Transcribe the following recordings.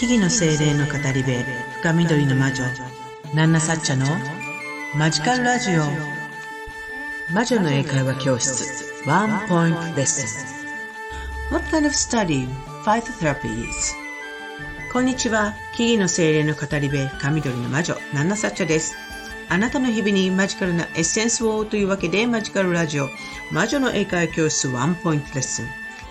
木々の精霊の語り部深緑の魔女ナンナサッチャのマジカルラジオ。魔女の英会話教室ワンポイントレッスン。What kind of study phytotherapy is? こんにちは木々の精霊の語り部深緑の魔女ナンナサッチャです。あなたの日々にマジカルなエッセンスをというわけでマジカルラジオ魔女の英会話教室ワンポイントレッスン。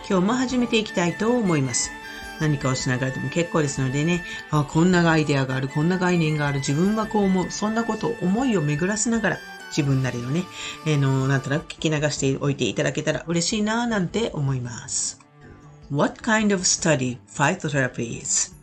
今日も始めていきたいと思います。何かをしながらでも結構ですのでね、あこんなアイデアがある、こんな概念がある、自分はこう思う、そんなことを思いを巡らせながら、自分なりのね、えー、の、なんとなく聞き流しておいていただけたら嬉しいなぁなんて思います。What kind of study phytotherapy is?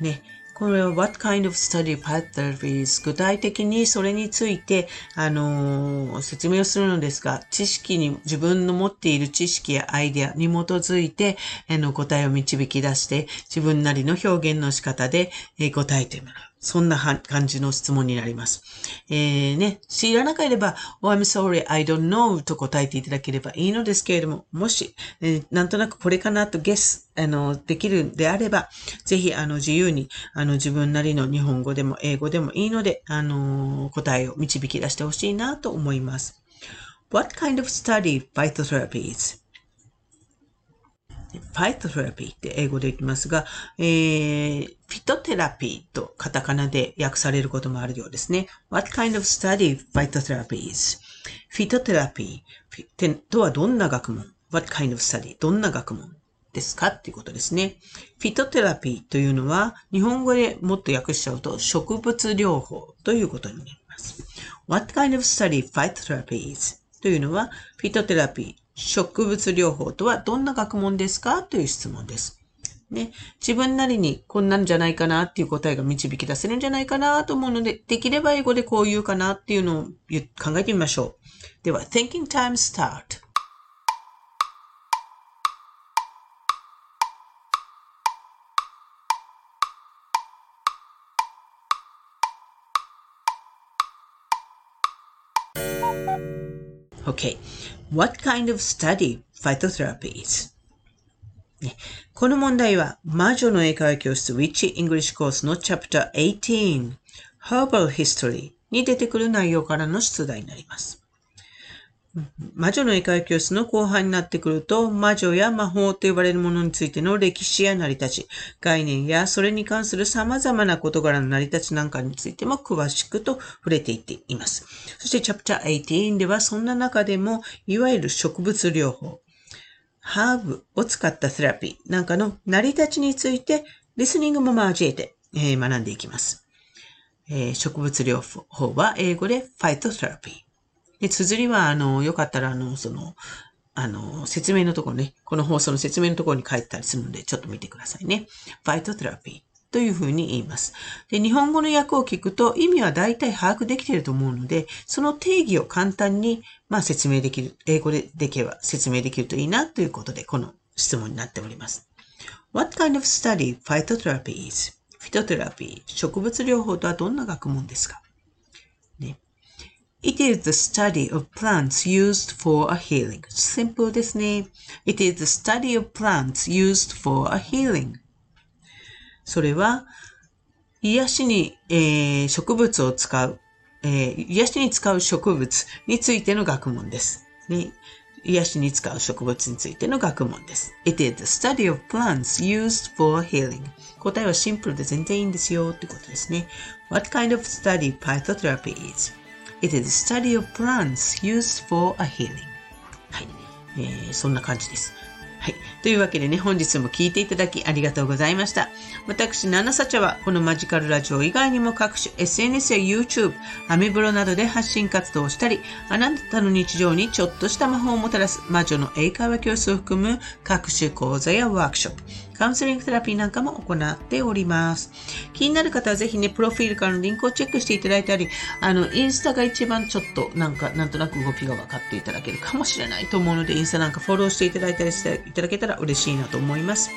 ね、これは What kind of study path therapy is? 具体的にそれについて、あの、説明をするのですが、知識に、自分の持っている知識やアイデアに基づいて、あの、答えを導き出して、自分なりの表現の仕方で、え答えてもらう。そんな感じの質問になります。えー、ね、知らなければ、Oh, I'm sorry, I don't know と答えていただければいいのですけれども、もし、えー、なんとなくこれかなとゲス、あの、できるんであれば、ぜひ、あの、自由に、あの、自分なりの日本語でも英語でもいいので、あの、答えを導き出してほしいなと思います。What kind of study phytotherapy is? phytotherapy って英語で言ってますが、えー、フィトテラピーとカタカナで訳されることもあるようですね。What kind of study phytotherapy is? フィトテラピーとはどんな学問 ?What kind of study? どんな学問ですかっていうことですね。フィトテラピーというのは、日本語でもっと訳しちゃうと、植物療法ということになります。What kind of study phytotherapy is? というのは、フィトテラピー、植物療法とはどんな学問ですか？という質問です。ね、自分なりにこんなんじゃないかなっていう答えが導き出せるんじゃないかなと思うので、できれば英語でこう言うかなっていうのを考えてみましょう。では、Thinking Time Start。Okay. What kind of study phytotherapy is? ね、この問題は魔女の英会話教室 Witch English Course の Chapter 18 Herbal History に出てくる内容からの出題になります。魔女の英会話教室の後半になってくると、魔女や魔法と呼ばれるものについての歴史や成り立ち、概念やそれに関する様々な事柄の成り立ちなんかについても詳しくと触れていっています。そしてチャプター18ではそんな中でも、いわゆる植物療法、ハーブを使ったセラピーなんかの成り立ちについて、リスニングも交えて、えー、学んでいきます。えー、植物療法は英語で phytotherapy。で、綴りは、あの、よかったら、あの、その、あの、説明のところね、この放送の説明のところに書いてたりするので、ちょっと見てくださいね。 phytotherapy というふうに言います。で、日本語の訳を聞くと意味は大体把握できていると思うので、その定義を簡単に、まあ、説明できる、英語でできれば説明できるといいなということで、この質問になっております。What kind of study phytotherapy is? フィトテラピー、植物療法とはどんな学問ですか？It is the study of plants used for a healing. Simple ですね。It is the study of plants used for a healing. それは、癒しに、えー、植物を使う、えー、癒しに使う植物についての学問です。ね、癒しに使う植物についての学問です。It is the study of plants used for healing. 答えはシンプルで全然いいんですよってことですね。What kind of study phytotherapy is? It is study of plants used for a healing. はい。えー、そんな感じです。はい。というわけでね、本日も聞いていただきありがとうございました。私、ナナサチャは、このマジカルラジオ以外にも各種 SNS や YouTube、アメブロなどで発信活動をしたり、あなたの日常にちょっとした魔法をもたらす魔女の英会話教室を含む各種講座やワークショップ、カウンセリングテラピーなんかも行っております。気になる方はぜひね、プロフィールからのリンクをチェックしていただいたり、あの、インスタが一番ちょっとなんか、なんとなく動きが分かっていただけるかもしれないと思うので、インスタなんかフォローしていただいたりしていただけたら嬉しいなと思います。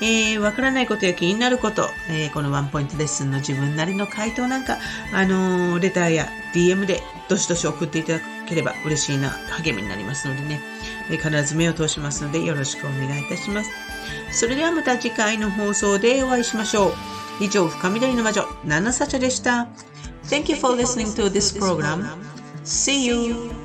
えー、わからないことや気になること、えー、このワンポイントレッスンの自分なりの回答なんか、あのー、レターや DM でどしどし送っていただければ嬉しいな、励みになりますのでね、えー、必ず目を通しますのでよろしくお願いいたします。それではまた次回の放送でお会いしましょう。以上、深緑の魔女、ナナサチャでした。Thank you for listening to this program. See you!